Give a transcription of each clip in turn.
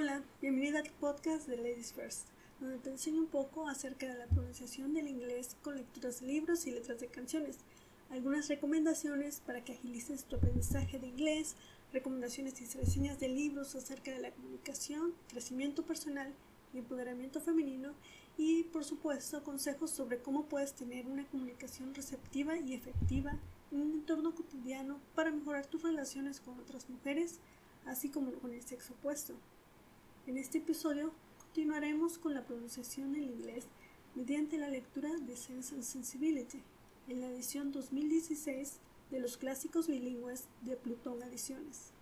Hola, bienvenida al podcast de Ladies First, donde te enseño un poco acerca de la pronunciación del inglés con lecturas de libros y letras de canciones, algunas recomendaciones para que agilices tu aprendizaje de inglés, recomendaciones y reseñas de libros acerca de la comunicación, crecimiento personal y empoderamiento femenino y por supuesto consejos sobre cómo puedes tener una comunicación receptiva y efectiva en un entorno cotidiano para mejorar tus relaciones con otras mujeres, así como con el sexo opuesto. En este episodio continuaremos con la pronunciación del inglés mediante la lectura de Sense and Sensibility en la edición 2016 de los clásicos bilingües de Plutón Ediciones.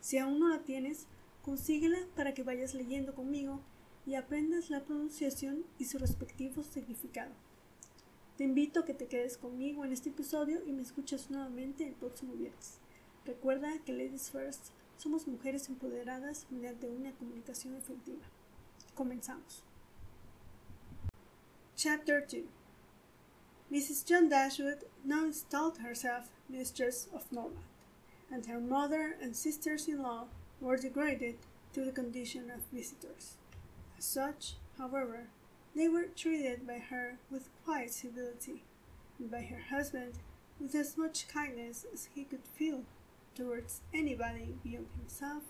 Si aún no la tienes, consíguela para que vayas leyendo conmigo y aprendas la pronunciación y su respectivo significado. Te invito a que te quedes conmigo en este episodio y me escuches nuevamente el próximo viernes. Recuerda que Ladies First somos mujeres empoderadas mediante una comunicación efectiva. Comenzamos. Chapter 2 Mrs. John Dashwood now installed herself mistress of Norland, and her mother and sisters in law were degraded to the condition of visitors. As such, however, they were treated by her with quiet civility, and by her husband with as much kindness as he could feel towards anybody beyond himself,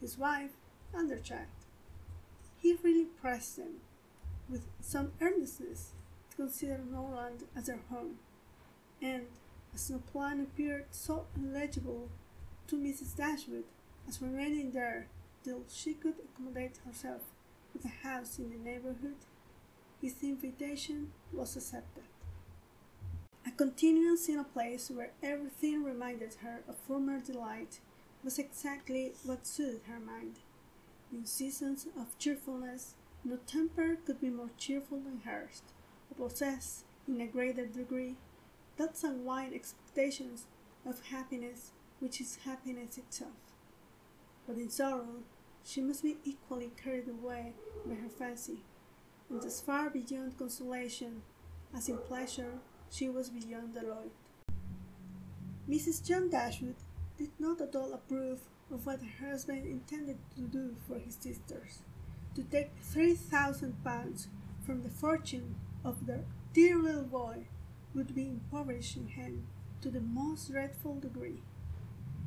his wife, and their child. He really pressed them, with some earnestness, to consider Norland as their home, and as no plan appeared so illegible to Mrs. Dashwood as remaining there till she could accommodate herself with a house in the neighborhood, his invitation was accepted. Continuance in a place where everything reminded her of former delight was exactly what suited her mind. In seasons of cheerfulness, no temper could be more cheerful than hers, or possess, in a greater degree, that sanguine expectations of happiness which is happiness itself. But in sorrow, she must be equally carried away by her fancy, and as far beyond consolation as in pleasure she was beyond alloy. Mrs. John Dashwood did not at all approve of what her husband intended to do for his sisters, to take three thousand pounds from the fortune of their dear little boy would be impoverishing him to the most dreadful degree.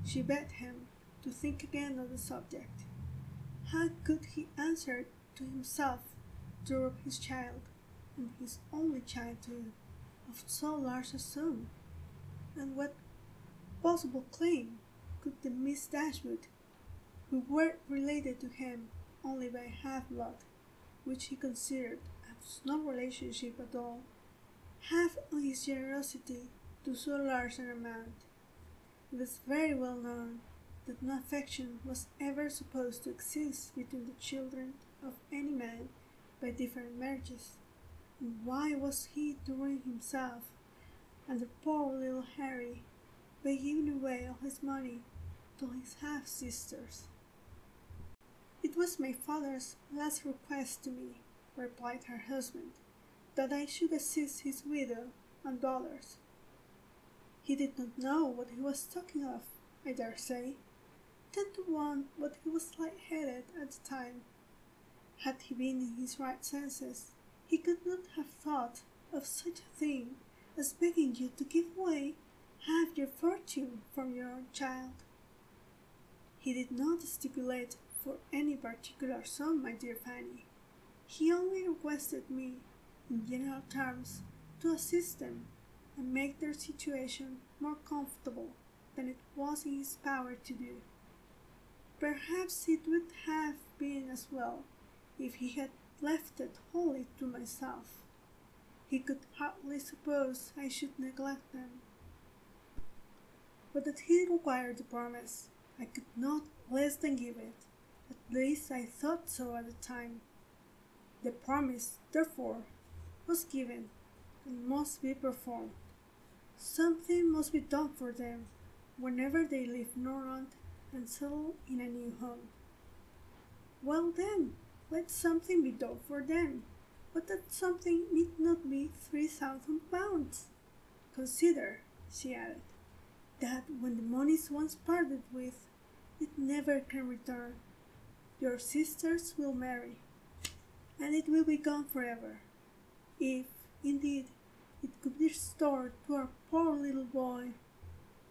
She begged him to think again on the subject. How could he answer to himself to rob his child, and his only child too, of so large a sum? And what possible claim could the Miss Dashwood, who were related to him only by half blood, which he considered as no relationship at all, have on his generosity to so large an amount? It was very well known that no affection was ever supposed to exist between the children of any man by different marriages. Why was he ruin himself and the poor little Harry by giving away all his money to his half sisters? It was my father's last request to me, replied her husband, that I should assist his widow and daughters. He did not know what he was talking of, I dare say, ten to one, but he was light-headed at the time. Had he been in his right senses, he could not have thought of such a thing as begging you to give away half your fortune from your own child. He did not stipulate for any particular sum, my dear Fanny. He only requested me, in general terms, to assist them and make their situation more comfortable than it was in his power to do. Perhaps it would have been as well if he had left it wholly to myself. He could hardly suppose I should neglect them. But that he required the promise, I could not less than give it. At least I thought so at the time. The promise, therefore, was given and must be performed. Something must be done for them whenever they leave Norland and settle in a new home. Well then, let something be done for them, but that something need not be three thousand pounds. Consider, she added, that when the money is once parted with, it never can return. your sisters will marry, and it will be gone forever. If, indeed, it could be restored to our poor little boy.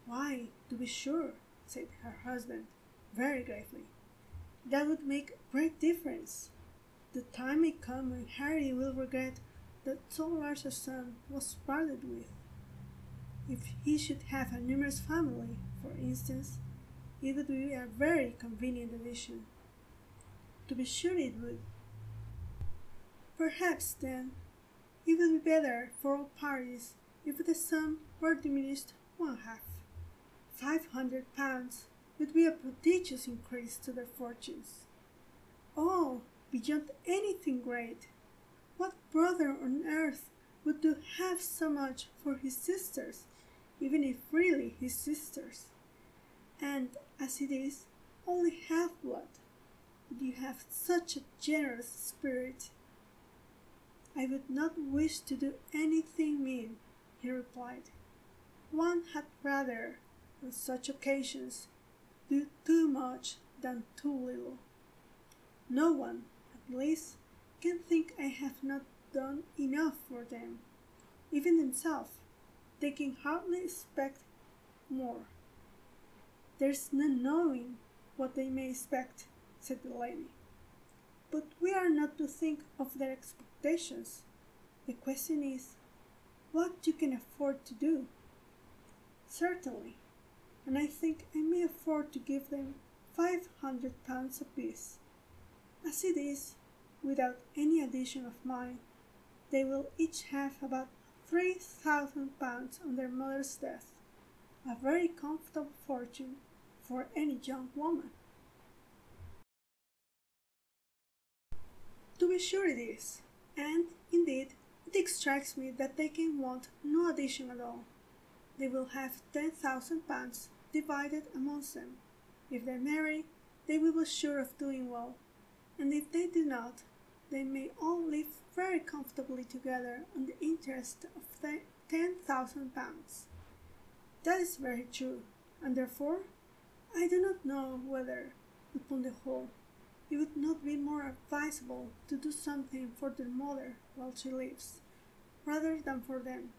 Why, to be sure, said her husband, very gravely, that would make a great difference. The time may come when Harry will regret that so large a sum was parted with. If he should have a numerous family, for instance, it would be a very convenient addition. To be sure it would. Perhaps, then, it would be better for all parties if the sum were diminished one half. Five hundred pounds would be a prodigious increase to their fortunes. Oh, beyond anything great! What brother on earth would do half so much for his sisters, even if really his sisters? And as it is, only half blood. But you have such a generous spirit. I would not wish to do anything mean, he replied. One had rather, on such occasions, do too much than too little. No one, at least, can think I have not done enough for them. Even themselves, they can hardly expect more. There's no knowing what they may expect, said the lady. But we are not to think of their expectations. The question is, what you can afford to do. Certainly, and I think I may afford to give them five hundred pounds apiece. As it is, without any addition of mine, they will each have about three thousand pounds on their mother's death, a very comfortable fortune for any young woman. To be sure it is, and indeed it strikes me that they can want no addition at all. They will have ten thousand pounds divided amongst them. If they marry, they will be sure of doing well, and if they do not, they may all live very comfortably together on the interest of ten thousand pounds. That is very true, and therefore I do not know whether, upon the whole, it would not be more advisable to do something for their mother while she lives, rather than for them.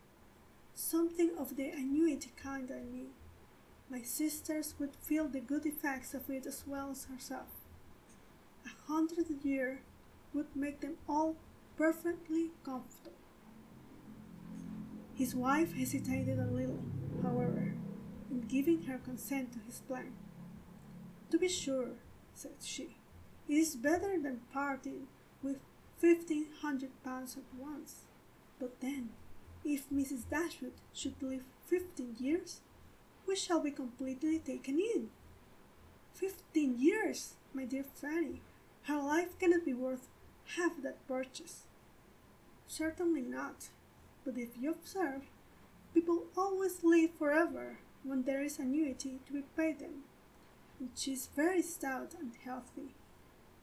Something of the annuity kind, I mean. My sisters would feel the good effects of it as well as herself. A hundred a year would make them all perfectly comfortable. His wife hesitated a little, however, in giving her consent to his plan. To be sure, said she, it is better than parting with fifteen hundred pounds at once. But then, if Mrs. Dashwood should live fifteen years, we shall be completely taken in. Fifteen years, my dear Fanny, her life cannot be worth half that purchase. Certainly not, but if you observe, people always live forever when there is annuity to be paid them, and she is very stout and healthy,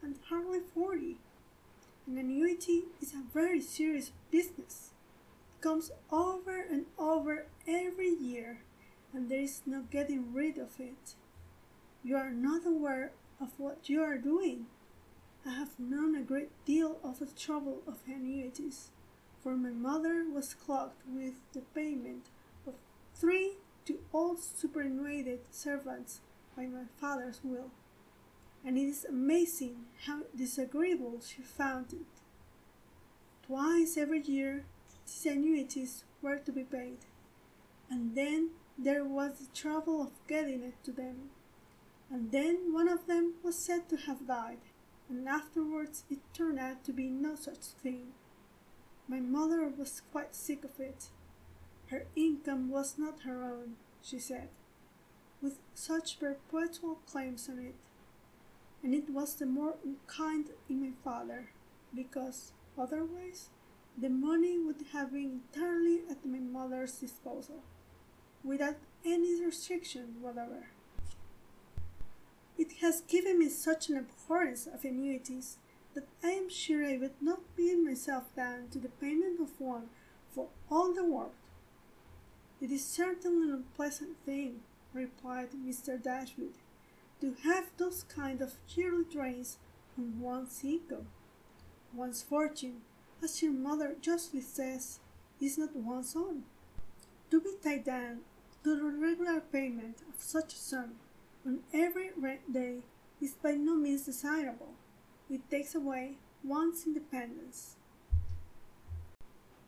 and hardly forty. An annuity is a very serious business. Comes over and over every year, and there is no getting rid of it. You are not aware of what you are doing. I have known a great deal of the trouble of annuities, for my mother was clogged with the payment of three to all superannuated servants by my father's will and it is amazing how disagreeable she found it. Twice every year these annuities were to be paid, and then there was the trouble of getting it to them, and then one of them was said to have died, and afterwards it turned out to be no such thing. My mother was quite sick of it. Her income was not her own, she said, with such perpetual claims on it and it was the more unkind in my father, because otherwise the money would have been entirely at my mother's disposal, without any restriction whatever. It has given me such an abhorrence of annuities that I am sure I would not pin myself down to the payment of one for all the world. It is certainly an unpleasant thing, replied Mr. Dashwood, to have those kind of yearly drains on one's ego. One's fortune, as your mother justly says, is not one's own. To be tied down to the regular payment of such a sum on every rent day is by no means desirable. It takes away one's independence.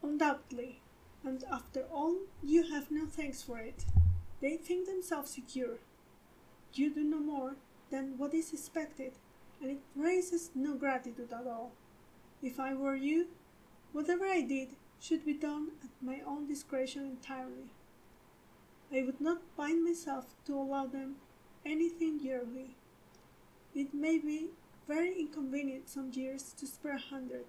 Undoubtedly, and after all, you have no thanks for it. They think themselves secure. You do no more than what is expected, and it raises no gratitude at all. If I were you, whatever I did should be done at my own discretion entirely. I would not bind myself to allow them anything yearly. It may be very inconvenient some years to spare a hundred,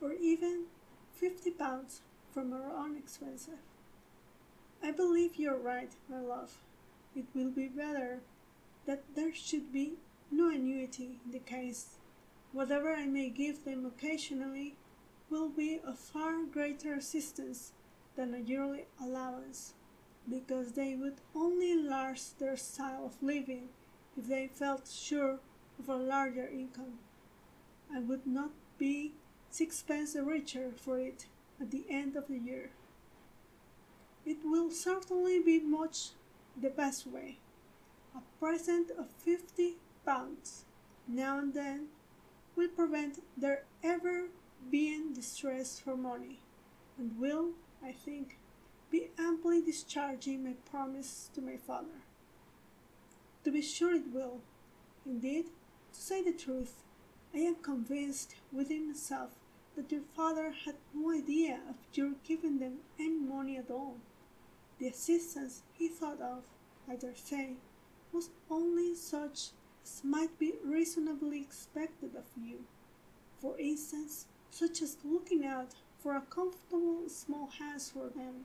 or even fifty pounds from our own expenses. I believe you're right, my love. It will be better that there should be no annuity in the case. Whatever I may give them occasionally will be of far greater assistance than a yearly allowance, because they would only enlarge their style of living if they felt sure of a larger income. I would not be sixpence the richer for it at the end of the year. It will certainly be much the best way. A present of fifty pounds now and then will prevent their ever being distressed for money, and will, I think, be amply discharging my promise to my father. To be sure it will. Indeed, to say the truth, I am convinced within myself that your father had no idea of your giving them any money at all. The assistance he thought of, I dare say, was only such as might be reasonably expected of you. For instance, such as looking out for a comfortable small house for them,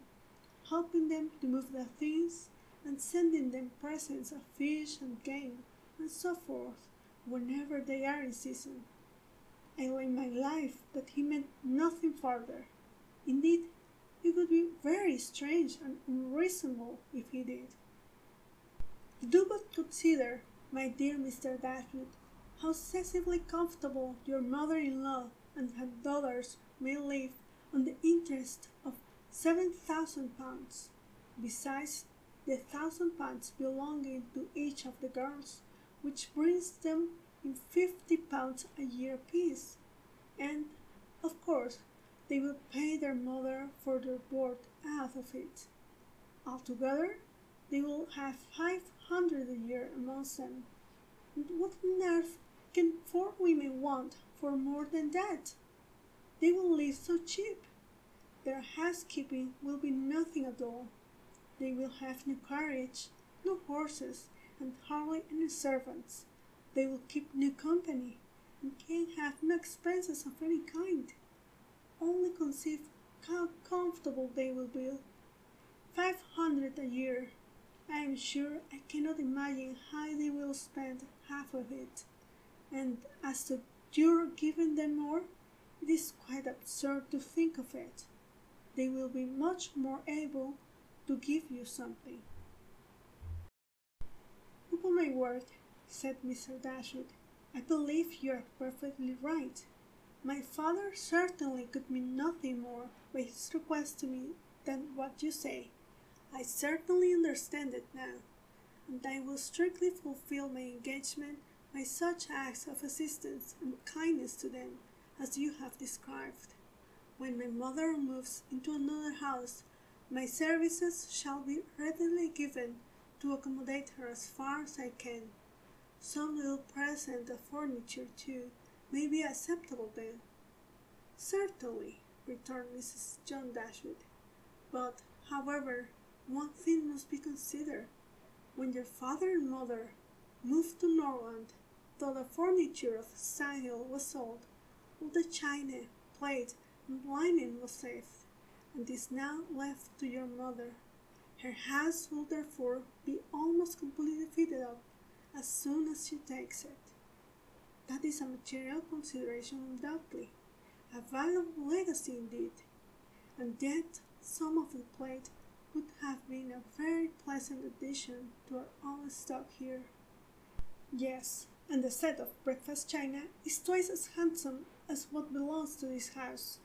helping them to move their things, and sending them presents of fish and game, and so forth, whenever they are in season. I lay my life that he meant nothing further. Indeed, it would be very strange and unreasonable if he did. Do but consider, my dear Mr. Dashwood, how excessively comfortable your mother-in-law and her daughters may live on the interest of seven thousand pounds, besides the thousand pounds belonging to each of the girls, which brings them in fifty pounds a year apiece, and, of course, they will pay their mother for their board out of it. Altogether, they will have five hundred a year amongst them. And what on earth can four women want for more than that? They will live so cheap. Their housekeeping will be nothing at all. They will have no carriage, no horses, and hardly any servants. They will keep no company, and can have no expenses of any kind. Only conceive how comfortable they will be. Five hundred a year. I am sure I cannot imagine how they will spend half of it. And as to your giving them more, it is quite absurd to think of it. They will be much more able to give you something. Upon my word, said Mr. Dashwood. I believe you are perfectly right. My father certainly could mean nothing more by his request to me than what you say. I certainly understand it now, and I will strictly fulfill my engagement by such acts of assistance and kindness to them as you have described. When my mother moves into another house, my services shall be readily given to accommodate her as far as I can. Some little present of furniture, too, may be acceptable then. Certainly, returned Mrs. John Dashwood. But, however, one thing must be considered. When your father and mother moved to Norland, the furniture of Stanhill was sold, all the china, plate, and linen was saved, and is now left to your mother. Her house will therefore be almost completely fitted up as soon as she takes it. That is a material consideration undoubtedly, a valuable legacy indeed, and yet some of the plate would have been a very pleasant addition to our own stock here. Yes, and the set of breakfast china is twice as handsome as what belongs to this house.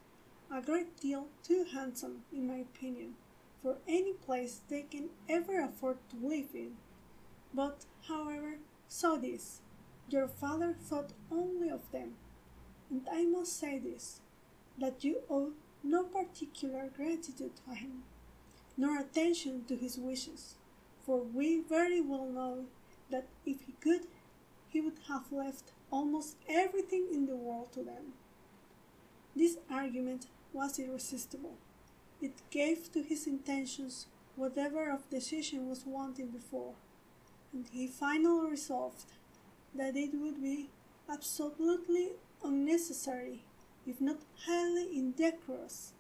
A great deal too handsome, in my opinion, for any place they can ever afford to live in. But, however, so this. Your father thought only of them, and I must say this that you owe no particular gratitude to him, nor attention to his wishes, for we very well know that if he could, he would have left almost everything in the world to them. This argument was irresistible. It gave to his intentions whatever of decision was wanting before, and he finally resolved that it would be absolutely unnecessary, if not highly indecorous,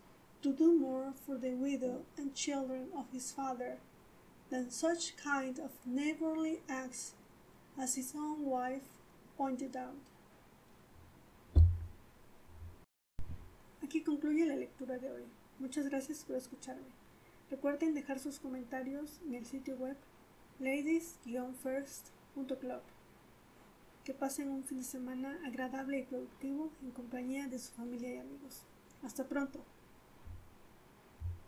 to do more for the widow and children of his father than such kind of neighborly acts as his own wife pointed out. Aquí concluye la lectura de hoy. Muchas gracias por escucharme. Recuerden dejar sus comentarios en el sitio web ladies-first.club. Que pasen un fin de semana agradable y productivo en compañía de su familia y amigos. Hasta pronto.